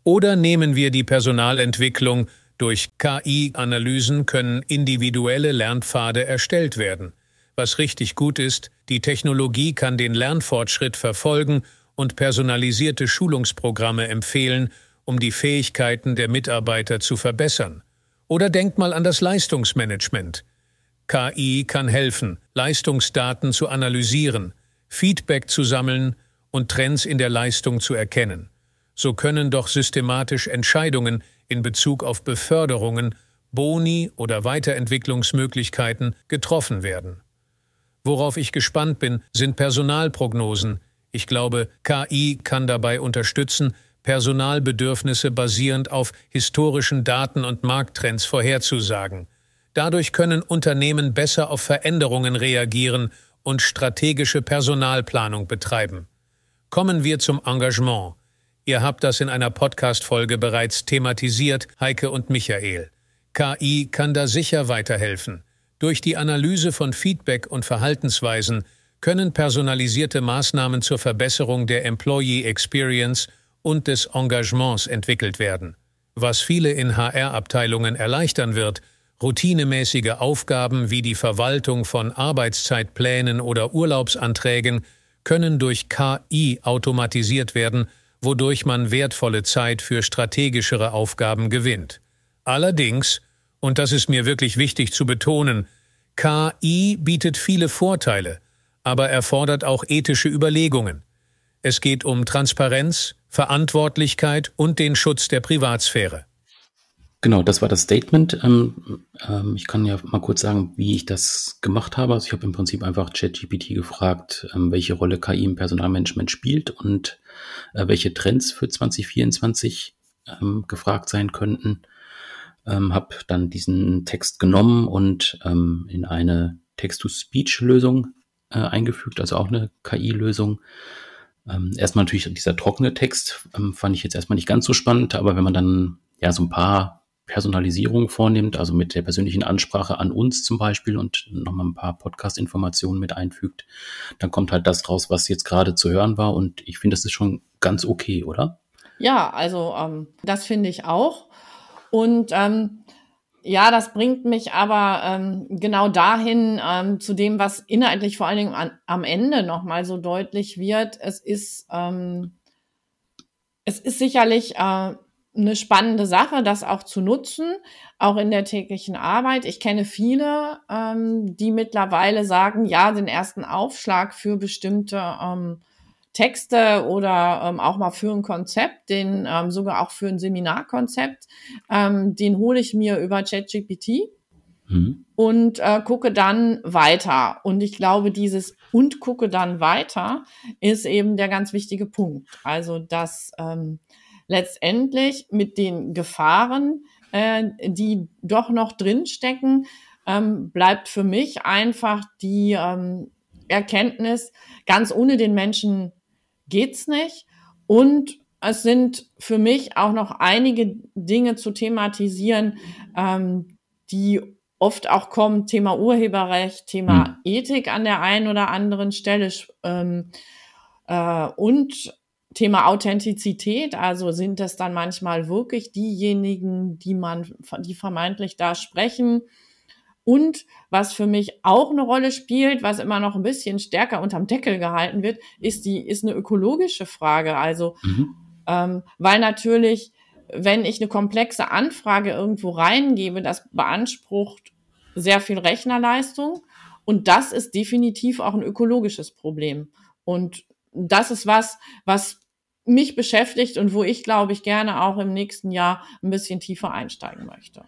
Oder nehmen wir die Personalentwicklung. Durch KI-Analysen können individuelle Lernpfade erstellt werden. Was richtig gut ist, die Technologie kann den Lernfortschritt verfolgen und personalisierte Schulungsprogramme empfehlen, um die Fähigkeiten der Mitarbeiter zu verbessern. Oder denkt mal an das Leistungsmanagement. KI kann helfen, Leistungsdaten zu analysieren, Feedback zu sammeln und Trends in der Leistung zu erkennen. So können doch systematisch Entscheidungen in Bezug auf Beförderungen, Boni oder Weiterentwicklungsmöglichkeiten getroffen werden. Worauf ich gespannt bin, sind Personalprognosen. Ich glaube, KI kann dabei unterstützen, Personalbedürfnisse basierend auf historischen Daten und Markttrends vorherzusagen. Dadurch können Unternehmen besser auf Veränderungen reagieren und strategische Personalplanung betreiben. Kommen wir zum Engagement. Ihr habt das in einer Podcast-Folge bereits thematisiert, Heike und Michael. KI kann da sicher weiterhelfen. Durch die Analyse von Feedback und Verhaltensweisen können personalisierte Maßnahmen zur Verbesserung der Employee Experience und des Engagements entwickelt werden, was viele in HR-Abteilungen erleichtern wird, routinemäßige Aufgaben wie die Verwaltung von Arbeitszeitplänen oder Urlaubsanträgen können durch KI automatisiert werden, wodurch man wertvolle Zeit für strategischere Aufgaben gewinnt. Allerdings, und das ist mir wirklich wichtig zu betonen, KI bietet viele Vorteile, aber erfordert auch ethische Überlegungen. Es geht um Transparenz, Verantwortlichkeit und den Schutz der Privatsphäre. Genau, das war das Statement. Ähm, ähm, ich kann ja mal kurz sagen, wie ich das gemacht habe. Also ich habe im Prinzip einfach ChatGPT gefragt, ähm, welche Rolle KI im Personalmanagement spielt und äh, welche Trends für 2024 ähm, gefragt sein könnten. Ähm, habe dann diesen Text genommen und ähm, in eine Text-to-Speech-Lösung äh, eingefügt, also auch eine KI-Lösung. Ähm, erstmal natürlich dieser trockene Text ähm, fand ich jetzt erstmal nicht ganz so spannend, aber wenn man dann ja so ein paar Personalisierung vornimmt, also mit der persönlichen Ansprache an uns zum Beispiel und nochmal ein paar Podcast-Informationen mit einfügt, dann kommt halt das raus, was jetzt gerade zu hören war. Und ich finde, das ist schon ganz okay, oder? Ja, also ähm, das finde ich auch. Und ähm, ja, das bringt mich aber ähm, genau dahin ähm, zu dem, was inhaltlich vor allen Dingen an, am Ende nochmal so deutlich wird. Es ist, ähm, es ist sicherlich äh, eine spannende Sache, das auch zu nutzen, auch in der täglichen Arbeit. Ich kenne viele, ähm, die mittlerweile sagen, ja, den ersten Aufschlag für bestimmte ähm, Texte oder ähm, auch mal für ein Konzept, den ähm, sogar auch für ein Seminarkonzept, ähm, den hole ich mir über ChatGPT mhm. und äh, gucke dann weiter. Und ich glaube, dieses und gucke dann weiter ist eben der ganz wichtige Punkt. Also, dass ähm, letztendlich mit den Gefahren, äh, die doch noch drinstecken, ähm, bleibt für mich einfach die ähm, Erkenntnis, ganz ohne den Menschen geht's nicht. Und es sind für mich auch noch einige Dinge zu thematisieren, ähm, die oft auch kommen, Thema Urheberrecht, Thema hm. Ethik an der einen oder anderen Stelle ähm, äh, und Thema Authentizität, also sind das dann manchmal wirklich diejenigen, die man, die vermeintlich da sprechen. Und was für mich auch eine Rolle spielt, was immer noch ein bisschen stärker unterm Deckel gehalten wird, ist die, ist eine ökologische Frage. Also, mhm. ähm, weil natürlich, wenn ich eine komplexe Anfrage irgendwo reingebe, das beansprucht sehr viel Rechnerleistung. Und das ist definitiv auch ein ökologisches Problem. Und das ist was, was mich beschäftigt und wo ich, glaube ich, gerne auch im nächsten Jahr ein bisschen tiefer einsteigen möchte.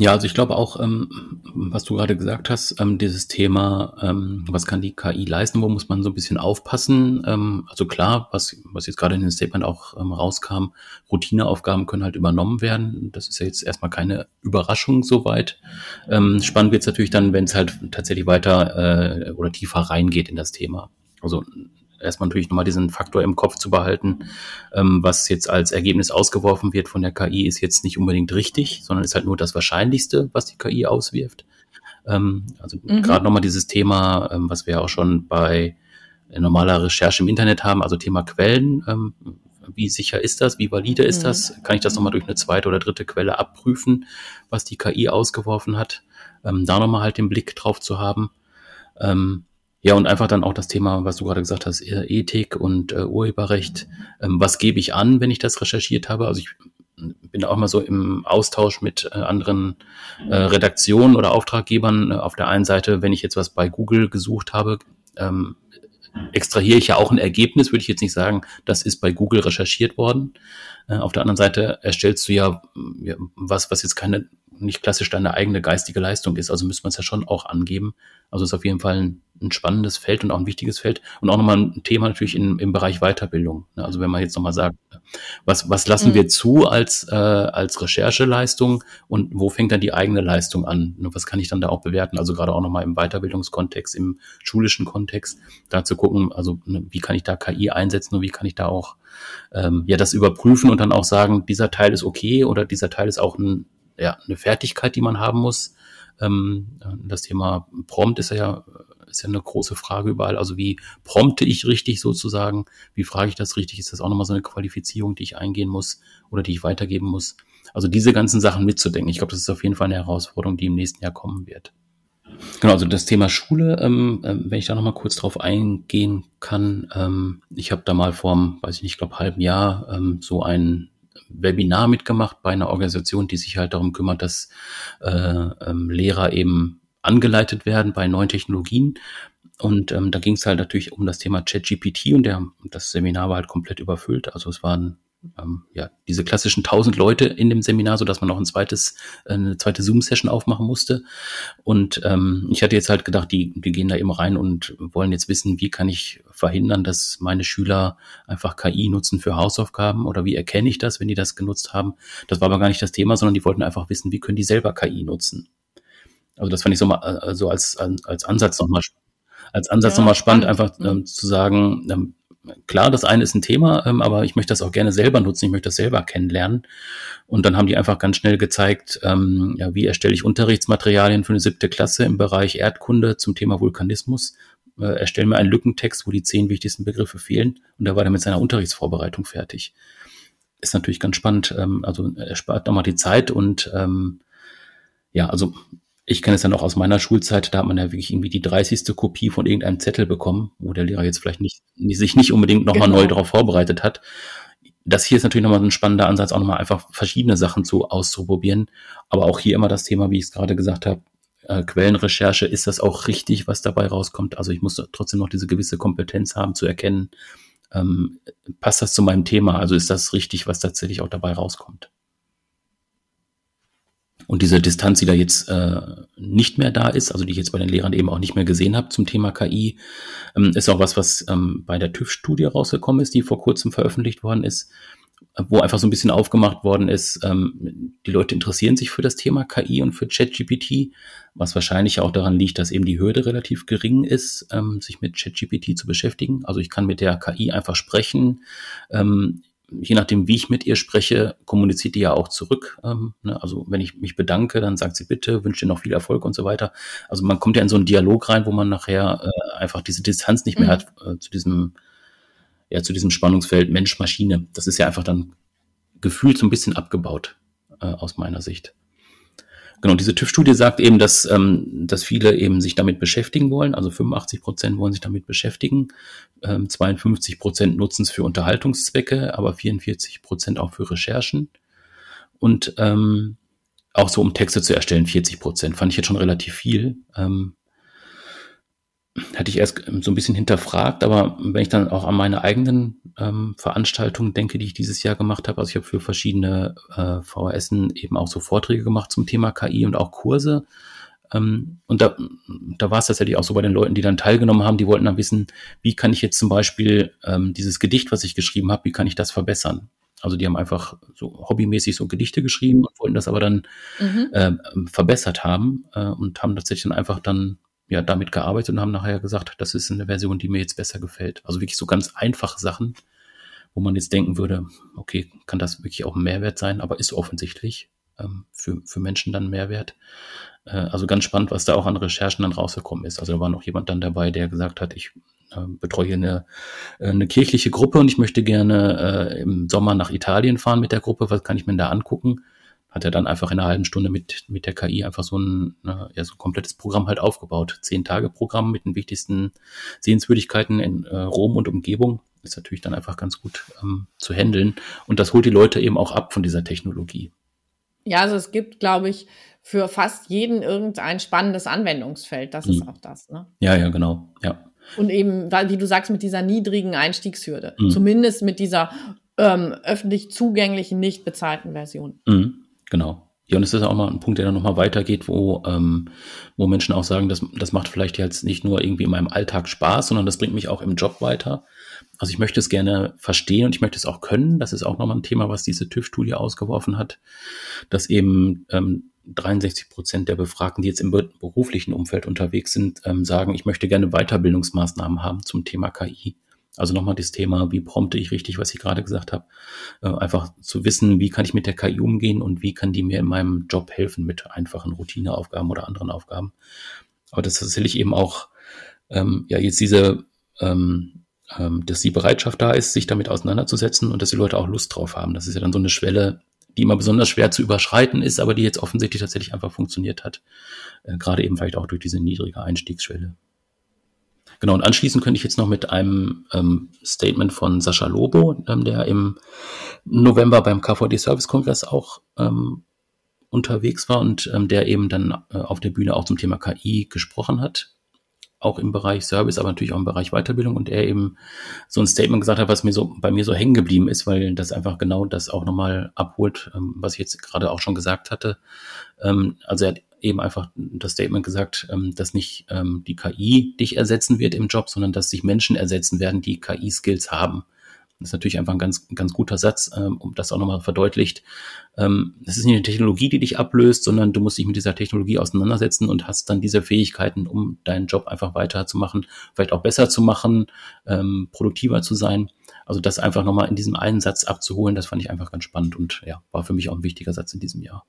Ja, also ich glaube auch, ähm, was du gerade gesagt hast, ähm, dieses Thema, ähm, was kann die KI leisten, wo muss man so ein bisschen aufpassen. Ähm, also klar, was, was jetzt gerade in dem Statement auch ähm, rauskam, Routineaufgaben können halt übernommen werden. Das ist ja jetzt erstmal keine Überraschung soweit. Ähm, spannend wird es natürlich dann, wenn es halt tatsächlich weiter äh, oder tiefer reingeht in das Thema. Also erstmal natürlich nochmal diesen Faktor im Kopf zu behalten, ähm, was jetzt als Ergebnis ausgeworfen wird von der KI, ist jetzt nicht unbedingt richtig, sondern ist halt nur das Wahrscheinlichste, was die KI auswirft. Ähm, also mhm. gerade nochmal dieses Thema, ähm, was wir auch schon bei normaler Recherche im Internet haben, also Thema Quellen. Ähm, wie sicher ist das? Wie valide ist mhm. das? Kann ich das nochmal durch eine zweite oder dritte Quelle abprüfen, was die KI ausgeworfen hat? Ähm, da nochmal halt den Blick drauf zu haben. Ähm, ja, und einfach dann auch das Thema, was du gerade gesagt hast, äh, Ethik und äh, Urheberrecht. Ähm, was gebe ich an, wenn ich das recherchiert habe? Also ich bin auch mal so im Austausch mit äh, anderen äh, Redaktionen oder Auftraggebern. Äh, auf der einen Seite, wenn ich jetzt was bei Google gesucht habe, ähm, extrahiere ich ja auch ein Ergebnis, würde ich jetzt nicht sagen, das ist bei Google recherchiert worden. Äh, auf der anderen Seite erstellst du ja, ja was, was jetzt keine nicht klassisch deine eigene geistige Leistung ist. Also müsste man es ja schon auch angeben. Also ist auf jeden Fall ein, ein, spannendes Feld und auch ein wichtiges Feld und auch nochmal ein Thema natürlich in, im Bereich Weiterbildung. Also wenn man jetzt nochmal sagt, was, was lassen mhm. wir zu als, äh, als Rechercheleistung und wo fängt dann die eigene Leistung an? Und was kann ich dann da auch bewerten? Also gerade auch nochmal im Weiterbildungskontext, im schulischen Kontext, da zu gucken, also ne, wie kann ich da KI einsetzen und wie kann ich da auch ähm, ja das überprüfen und dann auch sagen, dieser Teil ist okay oder dieser Teil ist auch ein ja, eine Fertigkeit, die man haben muss. Ähm, das Thema Prompt ist ja, ist ja eine große Frage überall. Also wie prompte ich richtig sozusagen? Wie frage ich das richtig? Ist das auch nochmal so eine Qualifizierung, die ich eingehen muss oder die ich weitergeben muss? Also diese ganzen Sachen mitzudenken. Ich glaube, das ist auf jeden Fall eine Herausforderung, die im nächsten Jahr kommen wird. Genau, also das Thema Schule, ähm, ähm wenn ich da nochmal kurz drauf eingehen kann. Ähm, ich habe da mal vor, weiß ich nicht, glaube halben Jahr ähm, so ein Webinar mitgemacht bei einer Organisation, die sich halt darum kümmert, dass äh, ähm, Lehrer eben angeleitet werden bei neuen Technologien. Und ähm, da ging es halt natürlich um das Thema ChatGPT und der, das Seminar war halt komplett überfüllt. Also es waren ähm, ja, diese klassischen tausend Leute in dem Seminar, so dass man noch ein zweites, äh, eine zweite Zoom-Session aufmachen musste. Und ähm, ich hatte jetzt halt gedacht, die, die gehen da eben rein und wollen jetzt wissen, wie kann ich verhindern, dass meine Schüler einfach KI nutzen für Hausaufgaben oder wie erkenne ich das, wenn die das genutzt haben. Das war aber gar nicht das Thema, sondern die wollten einfach wissen, wie können die selber KI nutzen. Also das fand ich so mal also als, als Ansatz nochmal als Ansatz ja, nochmal spannend, einfach ähm, zu sagen, ähm, klar, das eine ist ein Thema, ähm, aber ich möchte das auch gerne selber nutzen, ich möchte das selber kennenlernen. Und dann haben die einfach ganz schnell gezeigt, ähm, ja, wie erstelle ich Unterrichtsmaterialien für eine siebte Klasse im Bereich Erdkunde zum Thema Vulkanismus. Äh, erstellen mir einen Lückentext, wo die zehn wichtigsten Begriffe fehlen. Und da war er mit seiner Unterrichtsvorbereitung fertig. Ist natürlich ganz spannend. Ähm, also er spart nochmal die Zeit und ähm, ja, also ich kenne es dann auch aus meiner Schulzeit, da hat man ja wirklich irgendwie die 30. Kopie von irgendeinem Zettel bekommen, wo der Lehrer jetzt vielleicht nicht, sich nicht unbedingt nochmal genau. neu darauf vorbereitet hat. Das hier ist natürlich nochmal ein spannender Ansatz, auch nochmal einfach verschiedene Sachen zu auszuprobieren. Aber auch hier immer das Thema, wie ich es gerade gesagt habe, äh, Quellenrecherche, ist das auch richtig, was dabei rauskommt? Also ich muss trotzdem noch diese gewisse Kompetenz haben zu erkennen, ähm, passt das zu meinem Thema? Also ist das richtig, was tatsächlich auch dabei rauskommt? Und diese Distanz, die da jetzt äh, nicht mehr da ist, also die ich jetzt bei den Lehrern eben auch nicht mehr gesehen habe zum Thema KI, ähm, ist auch was, was ähm, bei der TÜV-Studie rausgekommen ist, die vor kurzem veröffentlicht worden ist, wo einfach so ein bisschen aufgemacht worden ist, ähm, die Leute interessieren sich für das Thema KI und für ChatGPT, was wahrscheinlich auch daran liegt, dass eben die Hürde relativ gering ist, ähm, sich mit ChatGPT zu beschäftigen. Also ich kann mit der KI einfach sprechen. Ähm, je nachdem, wie ich mit ihr spreche, kommuniziert die ja auch zurück. Ähm, ne? Also wenn ich mich bedanke, dann sagt sie bitte, wünsche dir noch viel Erfolg und so weiter. Also man kommt ja in so einen Dialog rein, wo man nachher äh, einfach diese Distanz nicht mehr mhm. hat äh, zu diesem, ja, zu diesem Spannungsfeld Mensch-Maschine. Das ist ja einfach dann gefühlt so ein bisschen abgebaut äh, aus meiner Sicht. Genau, diese TÜV-Studie sagt eben, dass, ähm, dass viele eben sich damit beschäftigen wollen. Also 85 Prozent wollen sich damit beschäftigen. Ähm, 52 Prozent nutzen es für Unterhaltungszwecke, aber 44 Prozent auch für Recherchen. Und ähm, auch so, um Texte zu erstellen, 40 Prozent. Fand ich jetzt schon relativ viel. Ähm, hatte ich erst so ein bisschen hinterfragt, aber wenn ich dann auch an meine eigenen ähm, Veranstaltungen denke, die ich dieses Jahr gemacht habe, also ich habe für verschiedene äh, VHSen eben auch so Vorträge gemacht zum Thema KI und auch Kurse. Ähm, und da, da war es tatsächlich auch so bei den Leuten, die dann teilgenommen haben, die wollten dann wissen, wie kann ich jetzt zum Beispiel ähm, dieses Gedicht, was ich geschrieben habe, wie kann ich das verbessern? Also die haben einfach so hobbymäßig so Gedichte geschrieben und wollten das aber dann mhm. äh, verbessert haben äh, und haben tatsächlich dann einfach dann ja, damit gearbeitet und haben nachher gesagt, das ist eine Version, die mir jetzt besser gefällt. Also wirklich so ganz einfache Sachen, wo man jetzt denken würde, okay, kann das wirklich auch ein Mehrwert sein, aber ist offensichtlich ähm, für, für Menschen dann Mehrwert. Äh, also ganz spannend, was da auch an Recherchen dann rausgekommen ist. Also da war noch jemand dann dabei, der gesagt hat, ich äh, betreue eine, äh, eine kirchliche Gruppe und ich möchte gerne äh, im Sommer nach Italien fahren mit der Gruppe. Was kann ich mir da angucken? Hat er dann einfach in einer halben Stunde mit, mit der KI einfach so ein, ja, so ein komplettes Programm halt aufgebaut. Zehn Tage Programm mit den wichtigsten Sehenswürdigkeiten in äh, Rom und Umgebung. Ist natürlich dann einfach ganz gut ähm, zu handeln. Und das holt die Leute eben auch ab von dieser Technologie. Ja, also es gibt, glaube ich, für fast jeden irgendein spannendes Anwendungsfeld. Das mhm. ist auch das, ne? Ja, ja, genau. Ja. Und eben, wie du sagst, mit dieser niedrigen Einstiegshürde. Mhm. Zumindest mit dieser ähm, öffentlich zugänglichen, nicht bezahlten Version. Mhm. Genau. Ja, und es ist auch mal ein Punkt, der dann nochmal weitergeht, wo, ähm, wo Menschen auch sagen, das, das macht vielleicht jetzt nicht nur irgendwie in meinem Alltag Spaß, sondern das bringt mich auch im Job weiter. Also ich möchte es gerne verstehen und ich möchte es auch können. Das ist auch nochmal ein Thema, was diese TÜV-Studie ausgeworfen hat, dass eben ähm, 63 Prozent der Befragten, die jetzt im beruflichen Umfeld unterwegs sind, ähm, sagen, ich möchte gerne Weiterbildungsmaßnahmen haben zum Thema KI. Also nochmal das Thema, wie prompte ich richtig, was ich gerade gesagt habe, äh, einfach zu wissen, wie kann ich mit der KI umgehen und wie kann die mir in meinem Job helfen mit einfachen Routineaufgaben oder anderen Aufgaben. Aber das ist tatsächlich eben auch, ähm, ja, jetzt diese, ähm, ähm, dass die Bereitschaft da ist, sich damit auseinanderzusetzen und dass die Leute auch Lust drauf haben. Das ist ja dann so eine Schwelle, die immer besonders schwer zu überschreiten ist, aber die jetzt offensichtlich tatsächlich einfach funktioniert hat. Äh, gerade eben vielleicht auch durch diese niedrige Einstiegsschwelle. Genau, und anschließend könnte ich jetzt noch mit einem ähm, Statement von Sascha Lobo, ähm, der im November beim KVD Service Kongress auch ähm, unterwegs war und ähm, der eben dann äh, auf der Bühne auch zum Thema KI gesprochen hat. Auch im Bereich Service, aber natürlich auch im Bereich Weiterbildung und er eben so ein Statement gesagt hat, was mir so bei mir so hängen geblieben ist, weil das einfach genau das auch nochmal abholt, ähm, was ich jetzt gerade auch schon gesagt hatte. Ähm, also er hat eben einfach das Statement gesagt, ähm, dass nicht ähm, die KI dich ersetzen wird im Job, sondern dass sich Menschen ersetzen werden, die KI-Skills haben. Das ist natürlich einfach ein ganz, ganz guter Satz, ähm, um das auch nochmal verdeutlicht. Es ist nicht eine Technologie, die dich ablöst, sondern du musst dich mit dieser Technologie auseinandersetzen und hast dann diese Fähigkeiten, um deinen Job einfach weiterzumachen, vielleicht auch besser zu machen, produktiver zu sein. Also das einfach nochmal in diesem einen Satz abzuholen, das fand ich einfach ganz spannend und ja, war für mich auch ein wichtiger Satz in diesem Jahr.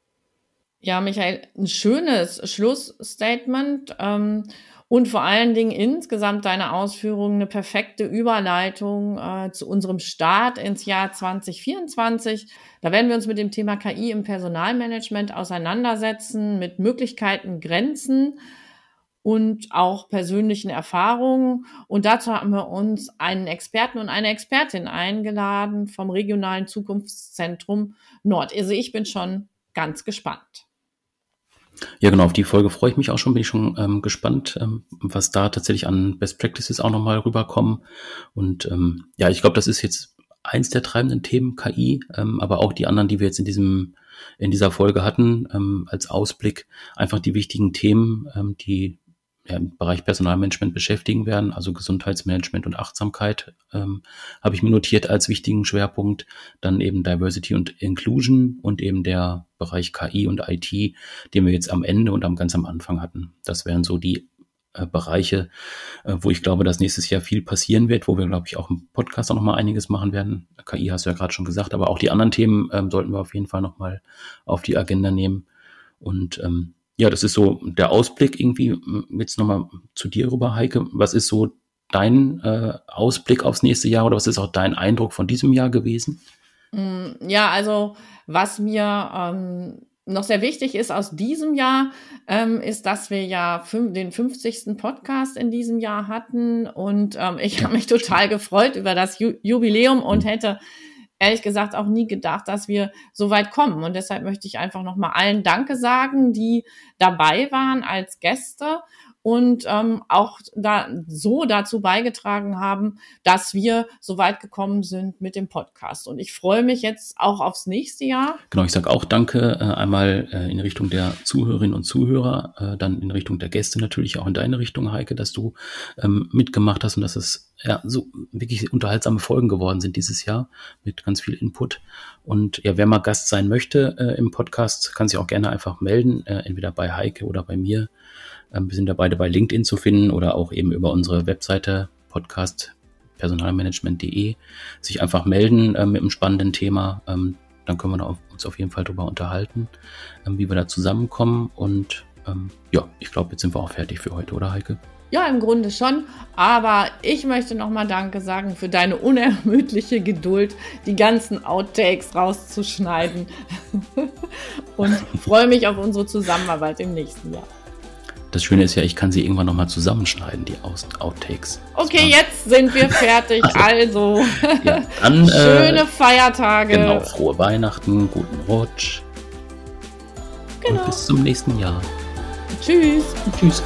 Ja, Michael, ein schönes Schlussstatement ähm, und vor allen Dingen insgesamt deine Ausführungen eine perfekte Überleitung äh, zu unserem Start ins Jahr 2024. Da werden wir uns mit dem Thema KI im Personalmanagement auseinandersetzen, mit Möglichkeiten, Grenzen und auch persönlichen Erfahrungen. Und dazu haben wir uns einen Experten und eine Expertin eingeladen vom regionalen Zukunftszentrum Nord. Also ich bin schon ganz gespannt. Ja, genau, auf die Folge freue ich mich auch schon, bin ich schon ähm, gespannt, ähm, was da tatsächlich an Best Practices auch nochmal rüberkommen. Und ähm, ja, ich glaube, das ist jetzt eins der treibenden Themen, KI, ähm, aber auch die anderen, die wir jetzt in diesem in dieser Folge hatten, ähm, als Ausblick, einfach die wichtigen Themen, ähm, die ja, im Bereich Personalmanagement beschäftigen werden, also Gesundheitsmanagement und Achtsamkeit, ähm, habe ich mir notiert als wichtigen Schwerpunkt. Dann eben Diversity und Inclusion und eben der Bereich KI und IT, den wir jetzt am Ende und am ganz am Anfang hatten. Das wären so die äh, Bereiche, äh, wo ich glaube, dass nächstes Jahr viel passieren wird, wo wir, glaube ich, auch im Podcast auch noch mal einiges machen werden. KI hast du ja gerade schon gesagt, aber auch die anderen Themen ähm, sollten wir auf jeden Fall noch mal auf die Agenda nehmen. Und ähm, ja, das ist so der Ausblick irgendwie. Jetzt nochmal zu dir rüber, Heike. Was ist so dein äh, Ausblick aufs nächste Jahr oder was ist auch dein Eindruck von diesem Jahr gewesen? Mm, ja, also was mir ähm, noch sehr wichtig ist aus diesem Jahr, ähm, ist, dass wir ja den 50. Podcast in diesem Jahr hatten und ähm, ich habe mich total gefreut über das Ju Jubiläum und mhm. hätte ehrlich gesagt auch nie gedacht, dass wir so weit kommen. Und deshalb möchte ich einfach nochmal allen Danke sagen, die dabei waren als Gäste und ähm, auch da so dazu beigetragen haben, dass wir so weit gekommen sind mit dem Podcast. Und ich freue mich jetzt auch aufs nächste Jahr. Genau, ich sage auch Danke äh, einmal äh, in Richtung der Zuhörerinnen und Zuhörer, äh, dann in Richtung der Gäste natürlich auch in deine Richtung, Heike, dass du ähm, mitgemacht hast und dass es ja so wirklich unterhaltsame Folgen geworden sind dieses Jahr mit ganz viel Input. Und ja, wer mal Gast sein möchte äh, im Podcast, kann sich auch gerne einfach melden, äh, entweder bei Heike oder bei mir. Ähm, wir sind da beide bei LinkedIn zu finden oder auch eben über unsere Webseite podcast personalmanagement.de sich einfach melden äh, mit einem spannenden Thema. Ähm, dann können wir uns auf jeden Fall darüber unterhalten, ähm, wie wir da zusammenkommen. Und ähm, ja, ich glaube, jetzt sind wir auch fertig für heute, oder Heike? Ja, im Grunde schon. Aber ich möchte nochmal Danke sagen für deine unermüdliche Geduld, die ganzen Outtakes rauszuschneiden. Und freue mich auf unsere Zusammenarbeit im nächsten Jahr. Das Schöne ist ja, ich kann sie irgendwann nochmal zusammenschneiden, die Outtakes. Okay, jetzt sind wir fertig. Also, also ja, dann, äh, schöne äh, Feiertage. Genau, frohe Weihnachten, guten Rutsch. Genau. Und bis zum nächsten Jahr. Tschüss. Tschüss.